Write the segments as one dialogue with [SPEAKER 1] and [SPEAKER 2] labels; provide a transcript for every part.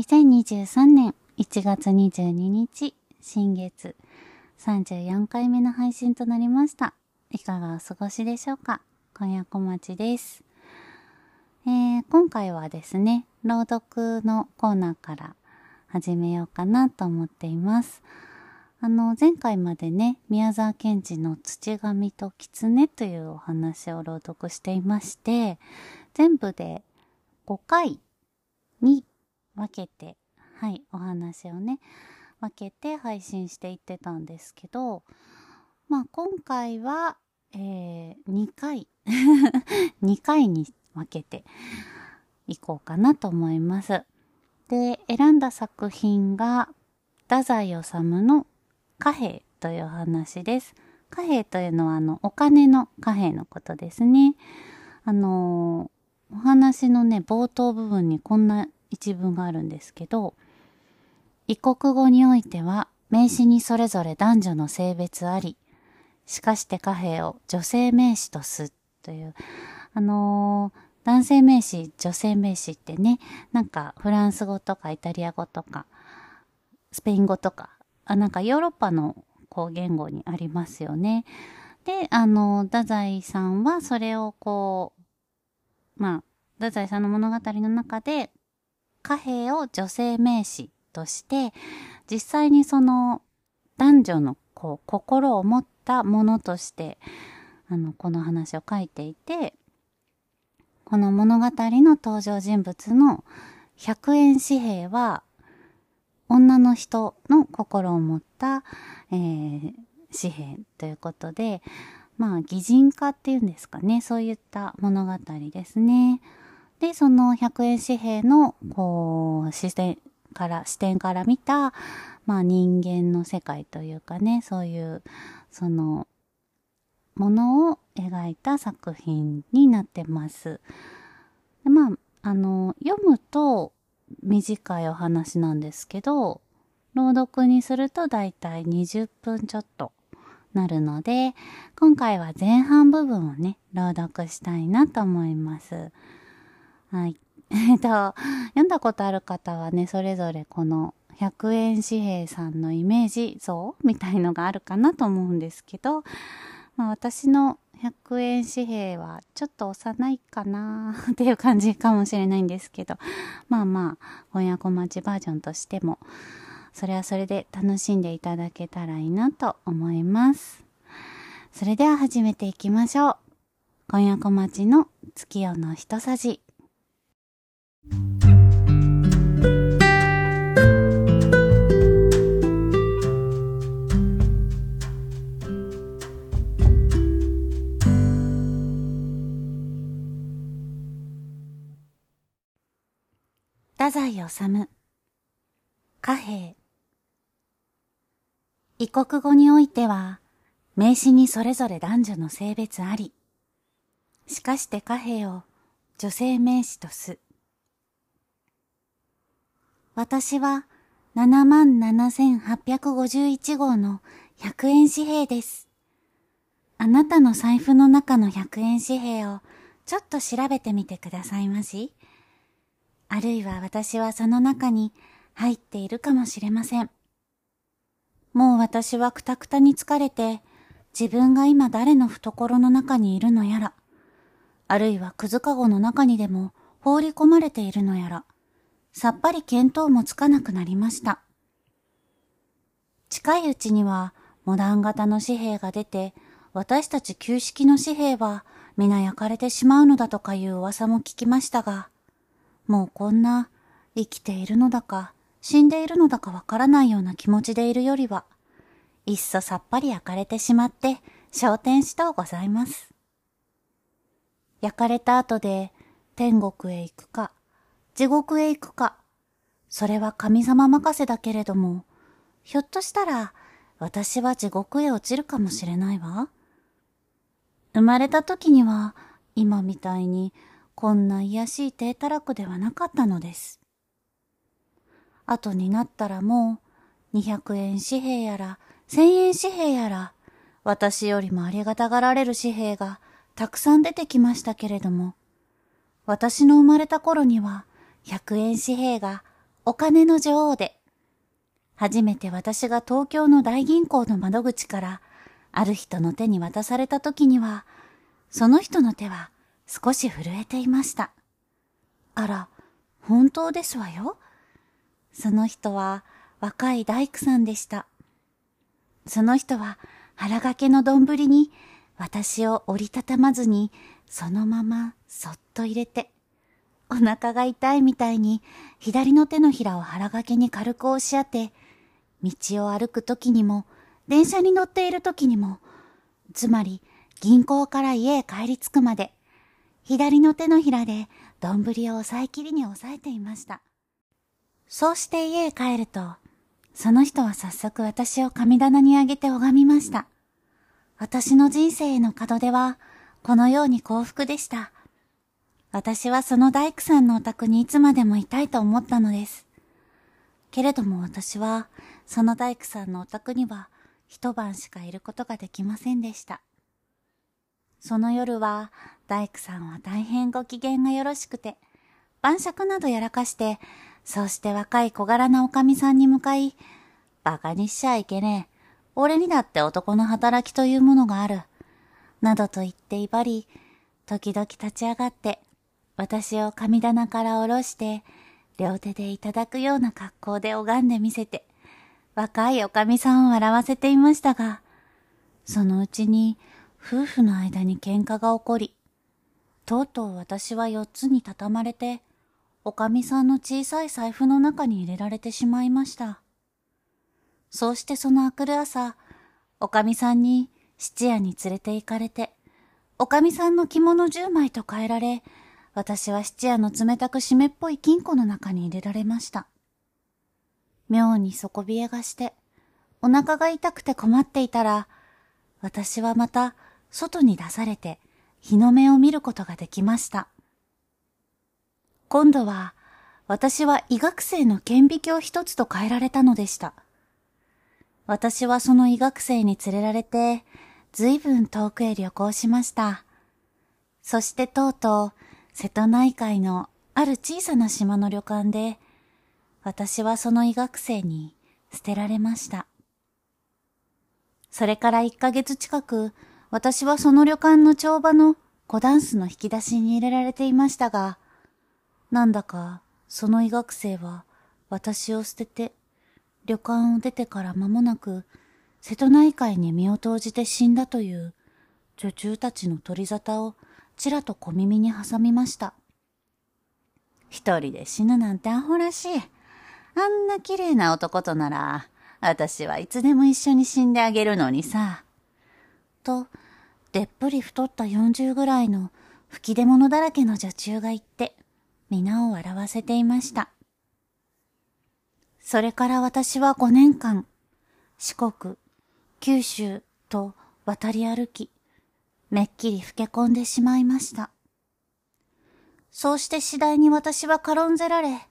[SPEAKER 1] 2023年1月22日、新月34回目の配信となりました。いかがお過ごしでしょうか？今夜小町です。えー、今回はですね、朗読のコーナーから始めようかなと思っています。あの、前回までね、宮沢賢治の土神と狐というお話を朗読していまして、全部で5回に分けて、はい、お話をね、分けて配信していってたんですけど、まあ今回は、えー、2回 2回に分けていこうかなと思います。で、選んだ作品が、太宰治の貨幣という話です。貨幣というのは、あの、お金の貨幣のことですね。あのー、お話のね、冒頭部分にこんな一文があるんですけど、異国語においては、名詞にそれぞれ男女の性別あり、しかして貨幣を女性名詞とすという、あのー、男性名詞、女性名詞ってね、なんかフランス語とかイタリア語とか、スペイン語とか、あなんかヨーロッパのこう言語にありますよね。で、あの、太宰さんはそれをこう、まあ、太宰さんの物語の中で、貨幣を女性名詞として、実際にその男女のこう心を持ったものとして、あの、この話を書いていて、この物語の登場人物の100円紙幣は、女の人の心を持った、えー、紙幣ということで、まあ、擬人化っていうんですかね。そういった物語ですね。で、その100円紙幣の、こう、視点から、視点から見た、まあ人間の世界というかね、そういう、その、ものを描いた作品になってます。でまあ、あの、読むと短いお話なんですけど、朗読にするとだいたい20分ちょっとなるので、今回は前半部分をね、朗読したいなと思います。はい。えっと、読んだことある方はね、それぞれこの100円紙幣さんのイメージ像みたいのがあるかなと思うんですけど、まあ、私の100円紙幣はちょっと幼いかな っていう感じかもしれないんですけど、まあまあ、翻訳待ちバージョンとしても、それはそれで楽しんでいただけたらいいなと思います。それでは始めていきましょう。今夜小町の月夜の一さじ。治貨幣異国語においては名詞にそれぞれ男女の性別ありしかして貨幣を女性名詞とす私は77,851号の100円紙幣です。あなたの財布の中の100円紙幣をちょっと調べてみてくださいまし。あるいは私はその中に入っているかもしれません。もう私はくたくたに疲れて、自分が今誰の懐の中にいるのやら、あるいはくずかごの中にでも放り込まれているのやら、さっぱり見当もつかなくなりました。近いうちにはモダン型の紙幣が出て、私たち旧式の紙幣は皆焼かれてしまうのだとかいう噂も聞きましたが、もうこんな生きているのだか死んでいるのだかわからないような気持ちでいるよりは、いっそさっぱり焼かれてしまって昇天しとうございます。焼かれた後で天国へ行くか、地獄へ行くか、それは神様任せだけれども、ひょっとしたら私は地獄へ落ちるかもしれないわ。生まれた時には今みたいにこんな癒しい低たらくではなかったのです。後になったらもう200円紙幣やら1000円紙幣やら私よりもありがたがられる紙幣がたくさん出てきましたけれども、私の生まれた頃には100円紙幣がお金の女王で、初めて私が東京の大銀行の窓口からある人の手に渡された時には、その人の手は少し震えていました。あら、本当ですわよ。その人は若い大工さんでした。その人は腹掛けの丼に私を折りたたまずにそのままそっと入れて、お腹が痛いみたいに左の手のひらを腹掛けに軽く押し当て、道を歩く時にも、電車に乗っている時にも、つまり銀行から家へ帰り着くまで、左の手のひらで丼を押さえきりに押さえていました。そうして家へ帰ると、その人は早速私を神棚にあげて拝みました。私の人生への門出は、このように幸福でした。私はその大工さんのお宅にいつまでもいたいと思ったのです。けれども私は、その大工さんのお宅には一晩しかいることができませんでした。その夜は大工さんは大変ご機嫌がよろしくて、晩酌などやらかして、そうして若い小柄なおかみさんに向かい、馬鹿にしちゃいけねえ。俺にだって男の働きというものがある。などと言って威張り、時々立ち上がって、私を神棚から下ろして、両手でいただくような格好で拝んでみせて、若いおかみさんを笑わせていましたが、そのうちに夫婦の間に喧嘩が起こり、とうとう私は四つに畳まれて、おかみさんの小さい財布の中に入れられてしまいました。そうしてそのあくる朝、おかみさんに質屋に連れて行かれて、おかみさんの着物十枚と変えられ、私は質屋の冷たく湿っぽい金庫の中に入れられました。妙に底冷えがして、お腹が痛くて困っていたら、私はまた外に出されて日の目を見ることができました。今度は私は医学生の顕微鏡一つと変えられたのでした。私はその医学生に連れられて、随分遠くへ旅行しました。そしてとうとう、瀬戸内海のある小さな島の旅館で、私はその医学生に捨てられました。それから一ヶ月近く、私はその旅館の帳場の小ダンスの引き出しに入れられていましたが、なんだかその医学生は私を捨てて旅館を出てから間もなく瀬戸内海に身を投じて死んだという女中たちの取り沙汰をちらと小耳に挟みました。一人で死ぬなんてアホらしい。あんな綺麗な男となら、私はいつでも一緒に死んであげるのにさ。と、でっぷり太った40ぐらいの吹き出物だらけの女中が言って、皆を笑わせていました。それから私は5年間、四国、九州と渡り歩き、めっきり老け込んでしまいました。そうして次第に私は軽んぜられ、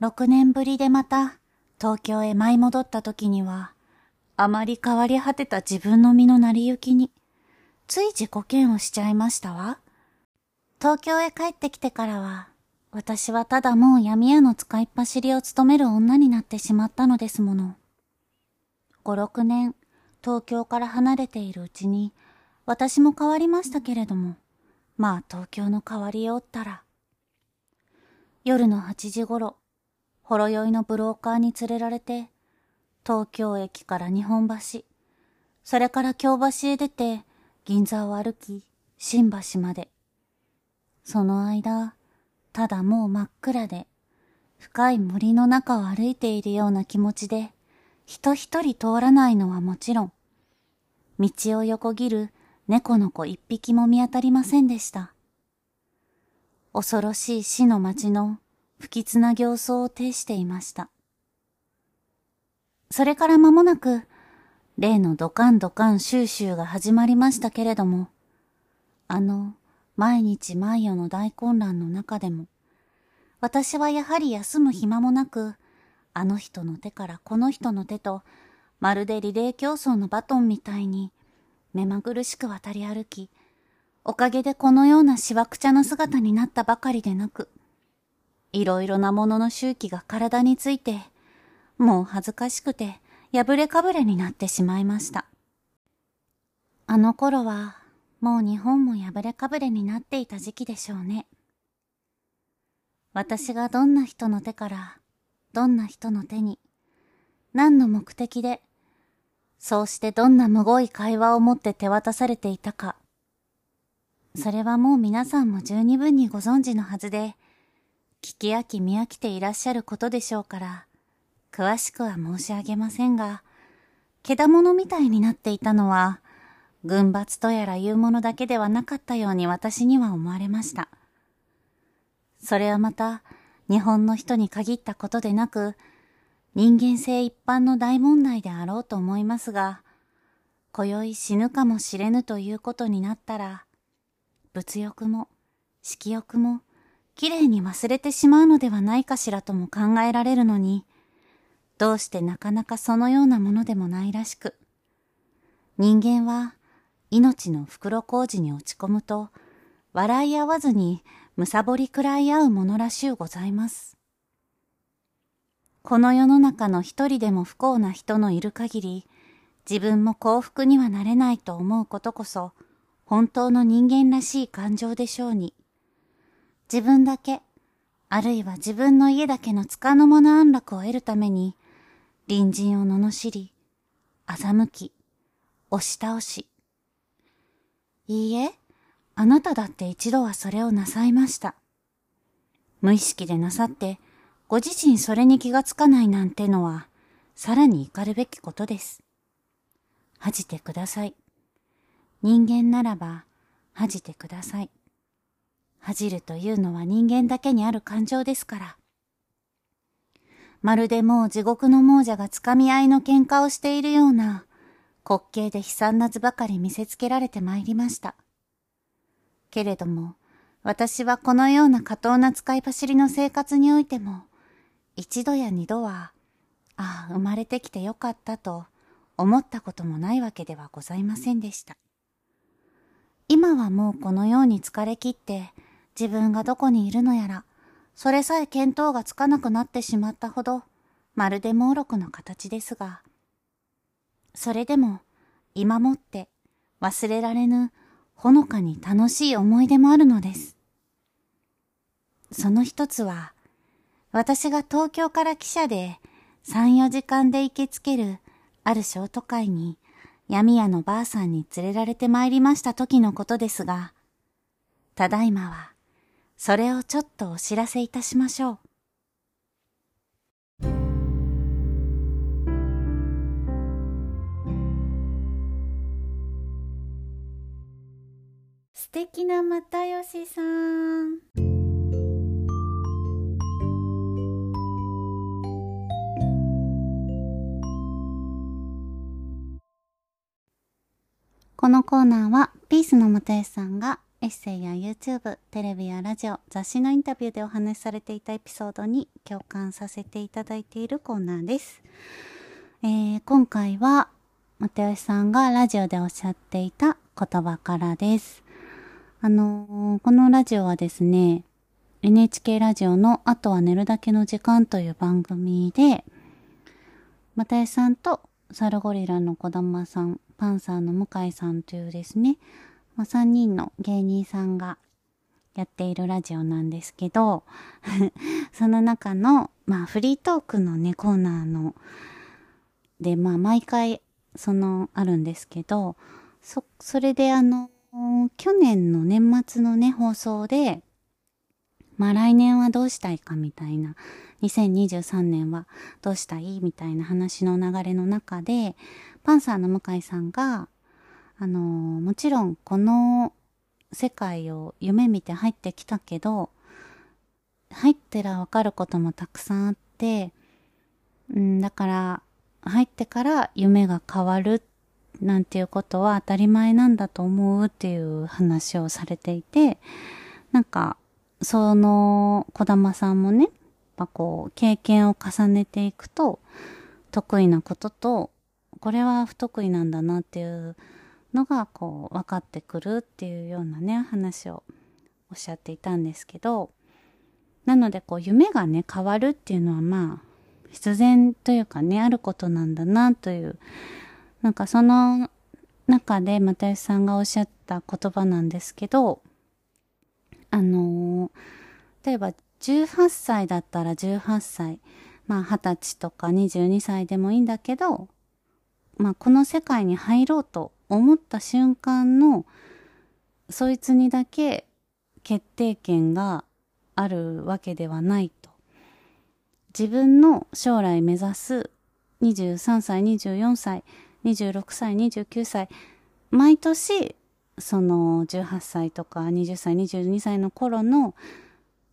[SPEAKER 1] 6年ぶりでまた東京へ舞い戻った時には、あまり変わり果てた自分の身の成り行きに、つい自己嫌悪しちゃいましたわ。東京へ帰ってきてからは、私はただもう闇屋の使いっ走りを務める女になってしまったのですもの。五六年、東京から離れているうちに、私も変わりましたけれども、まあ東京の変わりよったら。夜の八時ごろ、ほろ酔いのブローカーに連れられて、東京駅から日本橋、それから京橋へ出て、銀座を歩き、新橋まで。その間、ただもう真っ暗で、深い森の中を歩いているような気持ちで、人一人通らないのはもちろん、道を横切る猫の子一匹も見当たりませんでした。恐ろしい死の街の不吉な形相を呈していました。それから間もなく、例のドカンドカン収集が始まりましたけれども、あの、毎日毎夜の大混乱の中でも、私はやはり休む暇もなく、あの人の手からこの人の手と、まるでリレー競争のバトンみたいに、目まぐるしく渡り歩き、おかげでこのようなしわくちゃな姿になったばかりでなく、いろいろなものの周期が体について、もう恥ずかしくて破れかぶれになってしまいました。あの頃は、もう日本も破れかぶれになっていた時期でしょうね。私がどんな人の手から、どんな人の手に、何の目的で、そうしてどんなむごい会話を持って手渡されていたか。それはもう皆さんも十二分にご存知のはずで、聞き飽き見飽きていらっしゃることでしょうから、詳しくは申し上げませんが、けだものみたいになっていたのは、軍閥とやらいうものだけではなかったように私には思われました。それはまた、日本の人に限ったことでなく、人間性一般の大問題であろうと思いますが、今宵死ぬかもしれぬということになったら、物欲も、色欲も、きれいに忘れてしまうのではないかしらとも考えられるのに、どうしてなかなかそのようなものでもないらしく、人間は命の袋小路に落ち込むと、笑い合わずにむさぼりくらい合うものらしゅうございます。この世の中の一人でも不幸な人のいる限り、自分も幸福にはなれないと思うことこそ、本当の人間らしい感情でしょうに。自分だけ、あるいは自分の家だけの束の間の安楽を得るために、隣人を罵り、欺き、押し倒し。いいえ、あなただって一度はそれをなさいました。無意識でなさって、ご自身それに気がつかないなんてのは、さらに怒るべきことです。恥じてください。人間ならば、恥じてください。恥じるというのは人間だけにある感情ですから。まるでもう地獄の亡者がつかみ合いの喧嘩をしているような、滑稽で悲惨な図ばかり見せつけられてまいりました。けれども、私はこのような過当な使い走りの生活においても、一度や二度は、ああ、生まれてきてよかったと思ったこともないわけではございませんでした。今はもうこのように疲れ切って自分がどこにいるのやら、それさえ見当がつかなくなってしまったほど、まるで猛録の形ですが、それでも今もって忘れられぬほのかに楽しい思い出もあるのです。その一つは、私が東京から汽車で3、4時間で行きつけるあるショート会に闇屋のばあさんに連れられて参りました時のことですが、ただいまはそれをちょっとお知らせいたしましょう。素敵な又吉さん。このコーナーはピースの又吉さんがエッセイや YouTube、テレビやラジオ、雑誌のインタビューでお話しされていたエピソードに共感させていただいているコーナーです。えー、今回は、又吉さんがラジオでおっしゃっていた言葉からです。あのー、このラジオはですね、NHK ラジオのあとは寝るだけの時間という番組で、又吉さんとサルゴリラの小玉さん、パンサーの向井さんというですね、まあ、3人の芸人さんがやっているラジオなんですけど、その中の、まあ、フリートークのね、コーナーの、で、まあ、毎回、その、あるんですけど、そ、それであの、去年の年末のね、放送で、まあ来年はどうしたいかみたいな、2023年はどうしたいみたいな話の流れの中で、パンサーの向井さんが、あのもちろんこの世界を夢見て入ってきたけど、入ってらわかることもたくさんあって、うん、だから、入ってから夢が変わるなんていうことは当たり前なんだと思うっていう話をされていて、なんか、その、小玉さんもね、やっぱこう、経験を重ねていくと、得意なことと、これは不得意なんだなっていうのが、こう、分かってくるっていうようなね、話をおっしゃっていたんですけど、なのでこう夢がね変わるっていうのはまあ必然というかねあることなんだなというなんかその中で又吉さんがおっしゃった言葉なんですけどあの例えば18歳だったら18歳まあ20歳とか22歳でもいいんだけどまあこの世界に入ろうと思った瞬間のそいつにだけ決定権があるわけではないと。自分の将来目指す23歳、24歳、26歳、29歳、毎年その18歳とか20歳、22歳の頃の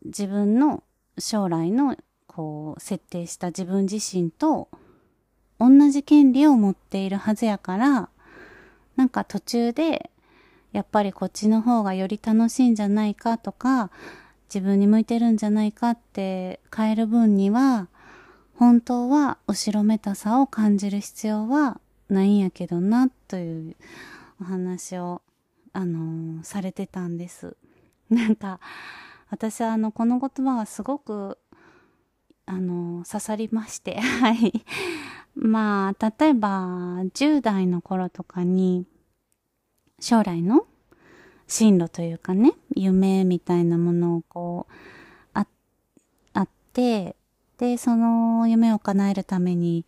[SPEAKER 1] 自分の将来のこう設定した自分自身と同じ権利を持っているはずやからなんか途中でやっぱりこっちの方がより楽しいんじゃないかとか自分に向いてるんじゃないかって変える分には本当は後ろめたさを感じる必要はないんやけどなというお話をあのー、されてたんです。なんか私はあのこの言葉がすごくあのー、刺さりまして はい。まあ例えば10代の頃とかに将来の進路というかね、夢みたいなものをこう、あ、あって、で、その夢を叶えるために、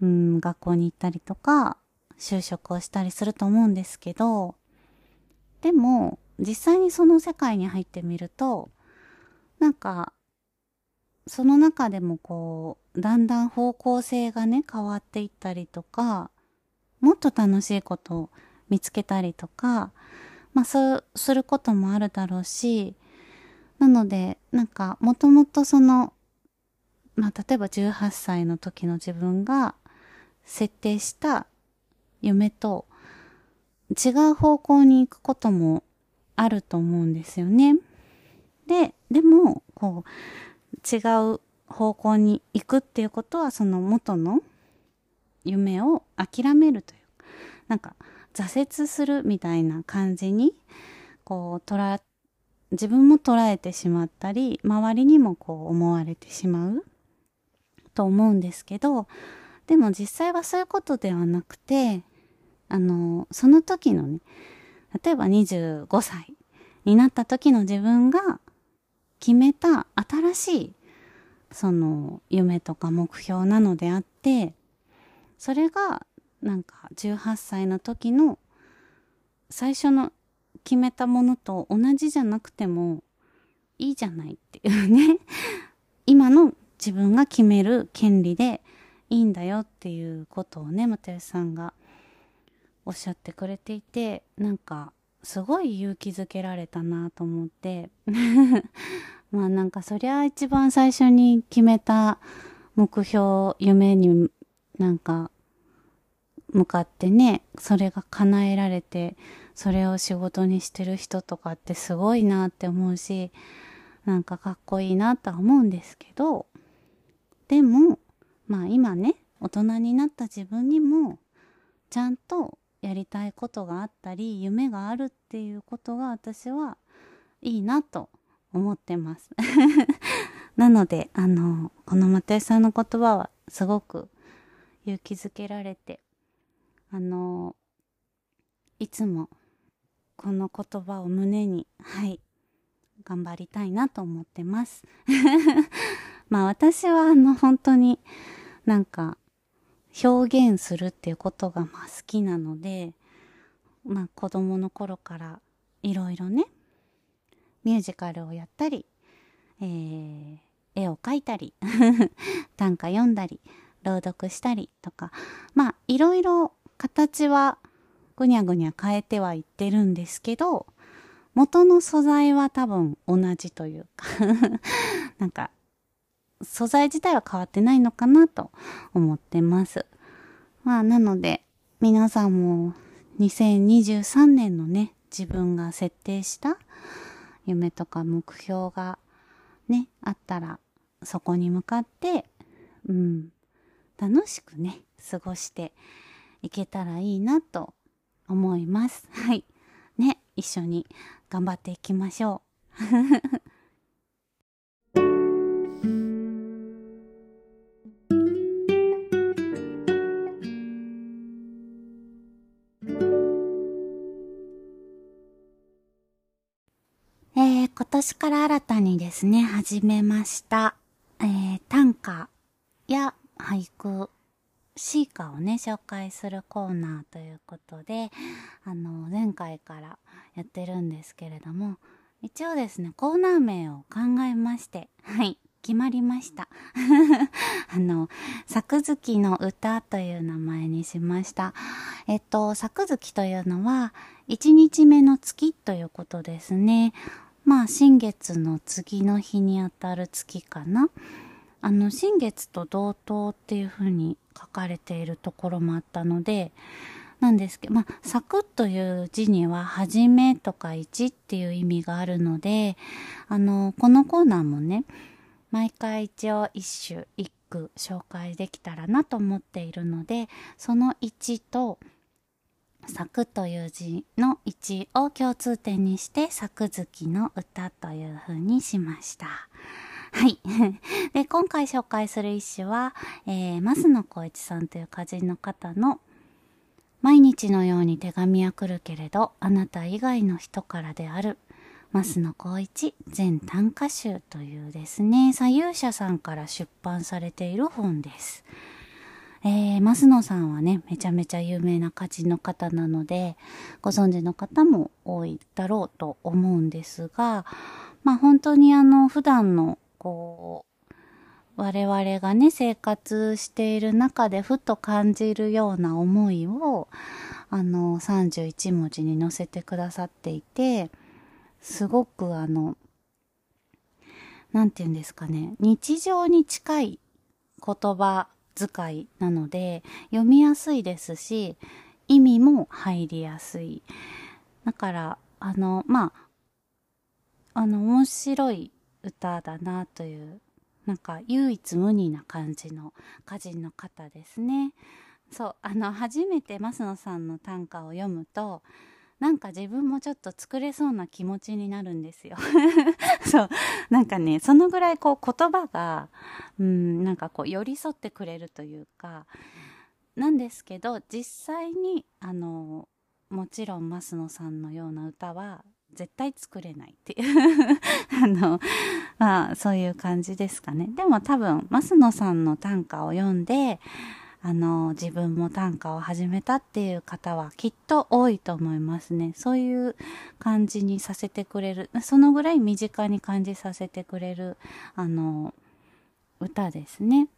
[SPEAKER 1] うん、学校に行ったりとか、就職をしたりすると思うんですけど、でも、実際にその世界に入ってみると、なんか、その中でもこう、だんだん方向性がね、変わっていったりとか、もっと楽しいことを見つけたりとか、まあそうすることもあるだろうし、なので、なんか、もともとその、まあ例えば18歳の時の自分が設定した夢と違う方向に行くこともあると思うんですよね。で、でも、こう、違う方向に行くっていうことは、その元の夢を諦めるという、なんか、挫折するみたいな感じにこう捉自分も捉えてしまったり周りにもこう思われてしまうと思うんですけどでも実際はそういうことではなくてあのその時のね例えば25歳になった時の自分が決めた新しいその夢とか目標なのであってそれがなんか18歳の時の最初の決めたものと同じじゃなくてもいいじゃないっていうね。今の自分が決める権利でいいんだよっていうことをね又吉さんがおっしゃってくれていてなんかすごい勇気づけられたなと思って。まあなんかそりゃ一番最初に決めた目標夢になんか向かってね、それが叶えられて、それを仕事にしてる人とかってすごいなって思うし、なんかかっこいいなとは思うんですけど、でも、まあ今ね、大人になった自分にも、ちゃんとやりたいことがあったり、夢があるっていうことが私はいいなと思ってます。なので、あの、この又吉さんの言葉はすごく勇気づけられて、あのいつもこの言葉を胸にはい頑張りたいなと思ってます まあ私はあの本当になんか表現するっていうことがまあ好きなのでまあ子供の頃からいろいろねミュージカルをやったり、えー、絵を描いたり 短歌読んだり朗読したりとかまあいろいろ形はぐにゃぐにゃ変えてはいってるんですけど、元の素材は多分同じというか なんか、素材自体は変わってないのかなと思ってます。まあ、なので、皆さんも2023年のね、自分が設定した夢とか目標がね、あったら、そこに向かって、うん、楽しくね、過ごしていけたらいいなと思います。はい。ね、一緒に頑張っていきましょう。年から新たにですね、始めました、えー、短歌や俳句、詩歌をね、紹介するコーナーということで、あの、前回からやってるんですけれども、一応ですね、コーナー名を考えまして、はい、決まりました。あの、作月の歌という名前にしました。えっと、作月というのは、1日目の月ということですね。まあ、新月の次の日にあたる月かな。あの、新月と同等っていう風に書かれているところもあったので、なんですけど、まあ、サクという字には、はじめとか一っていう意味があるので、あの、このコーナーもね、毎回一応一首一句紹介できたらなと思っているので、その1と、作という字の1を共通点にして作月の歌という風にしました。はい。で、今回紹介する一首は、えー、増野光一さんという歌人の方の、毎日のように手紙は来るけれど、あなた以外の人からである、増野光一全短歌集というですね、左右者さんから出版されている本です。えー、増野さんはね、めちゃめちゃ有名な歌人の方なので、ご存知の方も多いだろうと思うんですが、まあ本当にあの、普段のこう、我々がね、生活している中でふと感じるような思いを、あの、31文字に載せてくださっていて、すごくあの、なんて言うんですかね、日常に近い言葉遣いなので、読みやすいですし、意味も入りやすい。だから、あの、まあ、あの、面白い歌だなというなんか唯一無二な感じの歌人の方ですね。そうあの初めて増野さんの短歌を読むとなんか自分もちょっと作れそうな気持ちになるんですよ。そうなんかねそのぐらいこう言葉がうんなんかこう寄り添ってくれるというかなんですけど実際にあのもちろん増野さんのような歌は絶対作れないっていう あの、まあ、そういう感じですかね。でも多分、増野さんの短歌を読んで、あの、自分も短歌を始めたっていう方はきっと多いと思いますね。そういう感じにさせてくれる、そのぐらい身近に感じさせてくれる、あの、歌ですね。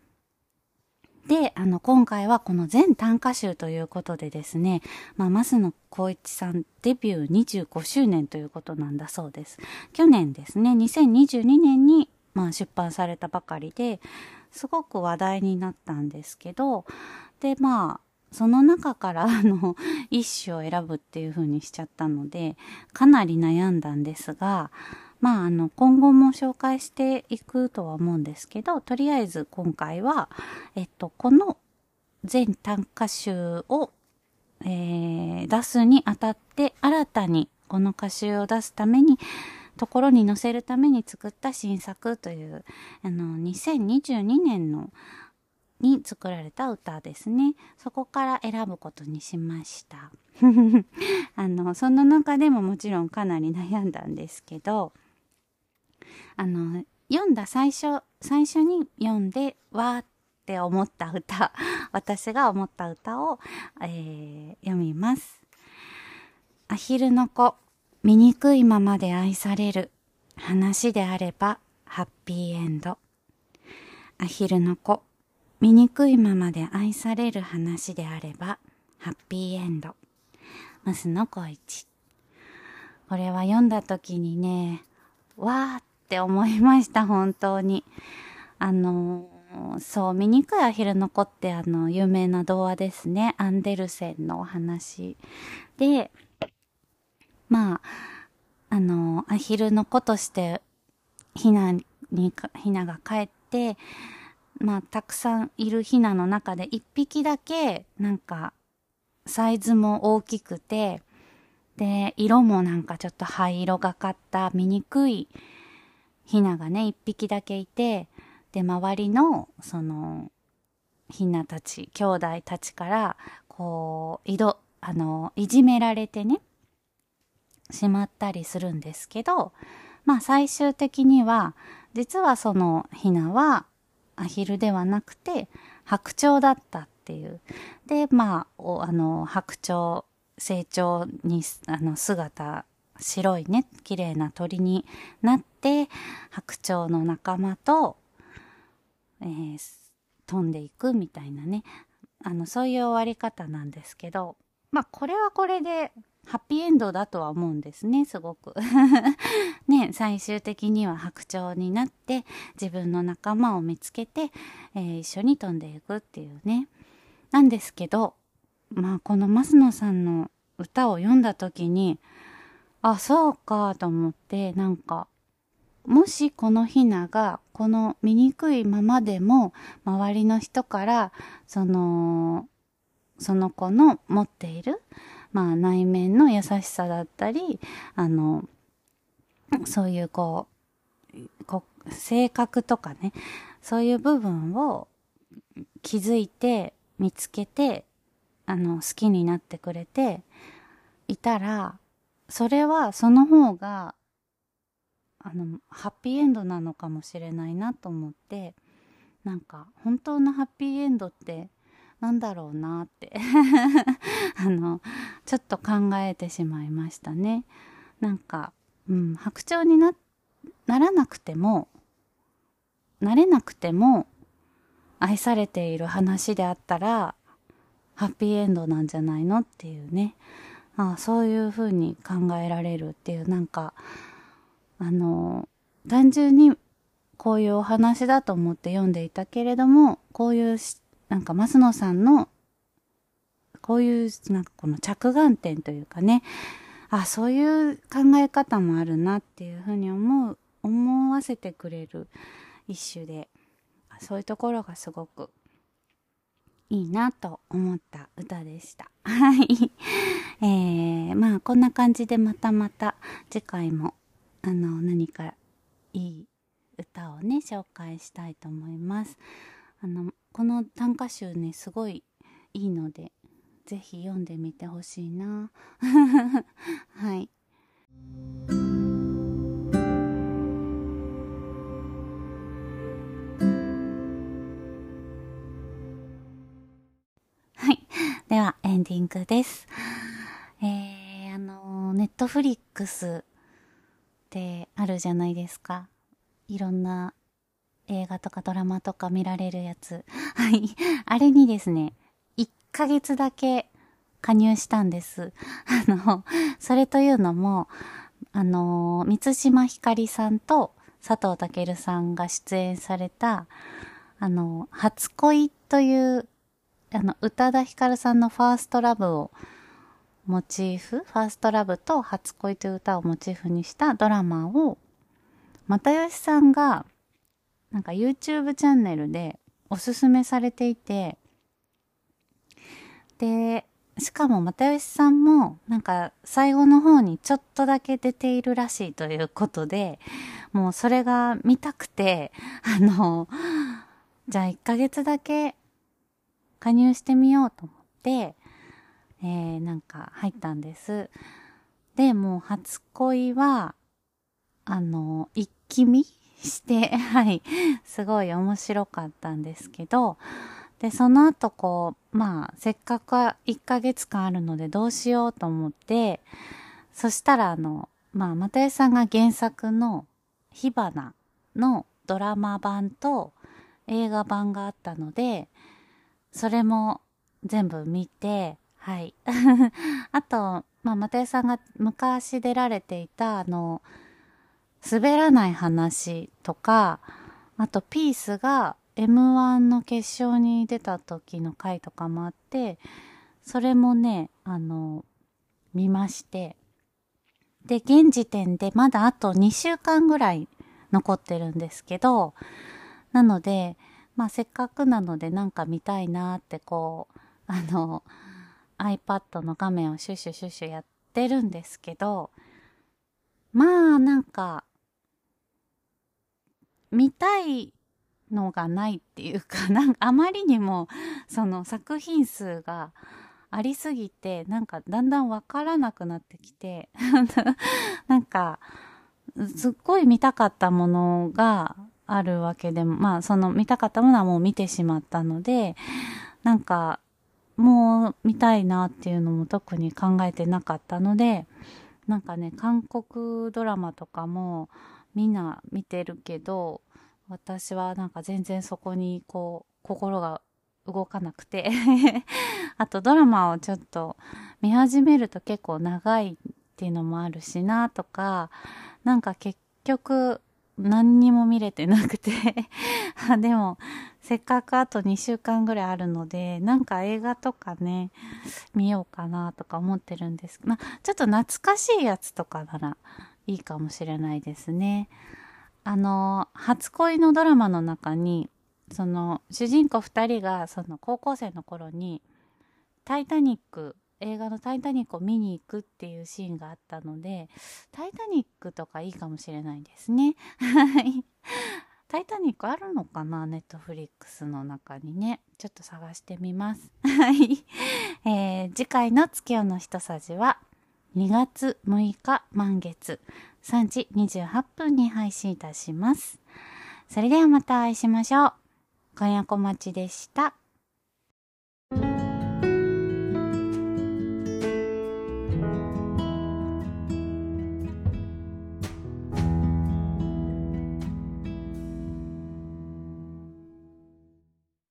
[SPEAKER 1] で、あの、今回はこの全短歌集ということでですね、まあ、増野光一さんデビュー25周年ということなんだそうです。去年ですね、2022年に、まあ、出版されたばかりで、すごく話題になったんですけど、で、まあ、その中からあの一首を選ぶっていう風にしちゃったのでかなり悩んだんですがまあ、あの、今後も紹介していくとは思うんですけど、とりあえず今回は、えっと、この全短歌集を、えー、出すにあたって、新たにこの歌集を出すために、ところに載せるために作った新作という、あの、2022年のに作られた歌ですね。そこから選ぶことにしました。あの、その中でももちろんかなり悩んだんですけど、あの、読んだ最初、最初に読んで、わーって思った歌、私が思った歌を、えー、読みます。アヒルの子、醜いままで愛される話であれば、ハッピーエンド。アヒルの子、醜いままで愛される話であれば、ハッピーエンド。増野小一。これは読んだ時にね、わーって思いました、本当に。あのそう、醜いアヒルの子ってあの、有名な童話ですね。アンデルセンのお話。で、まあ、あの、アヒルの子として、ヒナに、ヒナが帰って、まあ、たくさんいるヒナの中で一匹だけ、なんか、サイズも大きくて、で、色もなんかちょっと灰色がかった醜いヒナがね、一匹だけいて、で、周りの、その、ヒナたち、兄弟たちから、こう、いど、あの、いじめられてね、しまったりするんですけど、まあ最終的には、実はそのヒナはアヒルではなくて白鳥だったっていう。で、まあ、あの、白鳥、成長に、あの、姿、白いね、綺麗な鳥になって、白鳥の仲間と、えー、飛んでいくみたいなね、あの、そういう終わり方なんですけど、まあ、これはこれで、ハッピーエンドだとは思うんですね、すごく。ね、最終的には白鳥になって自分の仲間を見つけて、えー、一緒に飛んでいくっていうね。なんですけど、まあこの増野さんの歌を読んだ時に、あ、そうかと思って、なんか、もしこのヒナがこの醜いままでも周りの人からそのその子の持っているまあ内面の優しさだったり、あの、そういうこう、こ性格とかね、そういう部分を気づいて、見つけて、あの、好きになってくれていたら、それはその方が、あの、ハッピーエンドなのかもしれないなと思って、なんか、本当のハッピーエンドってなんだろうなって あの、ちょっと考えてしまいましたね。なんか、うん、白鳥にな、ならなくても、なれなくても、愛されている話であったら、ハッピーエンドなんじゃないのっていうね。ああそういうふうに考えられるっていう、なんか、あの、単純にこういうお話だと思って読んでいたけれども、こういうなんか増野さんの、こういう、なんかこの着眼点というかね、あ、そういう考え方もあるなっていうふうに思う、思わせてくれる一種で、そういうところがすごくいいなと思った歌でした。はい。えー、まあこんな感じでまたまた次回もあの何かいい歌をね紹介したいと思います。あのこの短歌集ねすごいいいのでぜひ読んでみてほしいな。はい。はい。ではエンディングです。えー、あのネットフリックスってあるじゃないですか。いろんな映画とかドラマとか見られるやつ。はい。あれにですね、1ヶ月だけ加入したんです。あの、それというのも、あの、三島ひかりさんと佐藤健さんが出演された、あの、初恋という、あの、宇多田ヒカルさんのファーストラブをモチーフ、ファーストラブと初恋という歌をモチーフにしたドラマを、又吉さんがなんか YouTube チャンネルでおすすめされていて、で、しかも又吉さんもなんか最後の方にちょっとだけ出ているらしいということで、もうそれが見たくて、あの、じゃあ1ヶ月だけ加入してみようと思って、えー、なんか入ったんです。で、もう初恋は、あの、一気見して、はい、すごい面白かったんですけど、で、その後こう、まあ、せっかく1ヶ月間あるのでどうしようと思って、そしたらあの、まあ、又吉さんが原作の火花のドラマ版と映画版があったので、それも全部見て、はい。あと、まあ、又吉さんが昔出られていた、あの、滑らない話とか、あとピースが M1 の決勝に出た時の回とかもあって、それもね、あの、見まして。で、現時点でまだあと2週間ぐらい残ってるんですけど、なので、まあせっかくなのでなんか見たいなーってこう、あの、iPad の画面をシュシュシュシュやってるんですけど、まあなんか、見たいのがないっていうか、なんかあまりにもその作品数がありすぎて、なんかだんだんわからなくなってきて、なんか、すっごい見たかったものがあるわけでも、まあその見たかったものはもう見てしまったので、なんかもう見たいなっていうのも特に考えてなかったので、なんかね、韓国ドラマとかもみんな見てるけど、私はなんか全然そこにこう心が動かなくて。あとドラマをちょっと見始めると結構長いっていうのもあるしなとか、なんか結局何にも見れてなくて。でも、せっかくあと2週間ぐらいあるので、なんか映画とかね、見ようかなとか思ってるんです。まあ、ちょっと懐かしいやつとかならいいかもしれないですね。あの、初恋のドラマの中に、その、主人公2人が、その、高校生の頃に、タイタニック映画の「タイタニック」を見に行くっていうシーンがあったので「タイタニック」とかいいかもしれないですね。タイタニックあるのかな？ネットフリックスの中にね。ちょっと探してみます。はい。えー、次回の月夜の一さじは2月6日満月3時28分に配信いたします。それではまたお会いしましょう。かやこまちでした。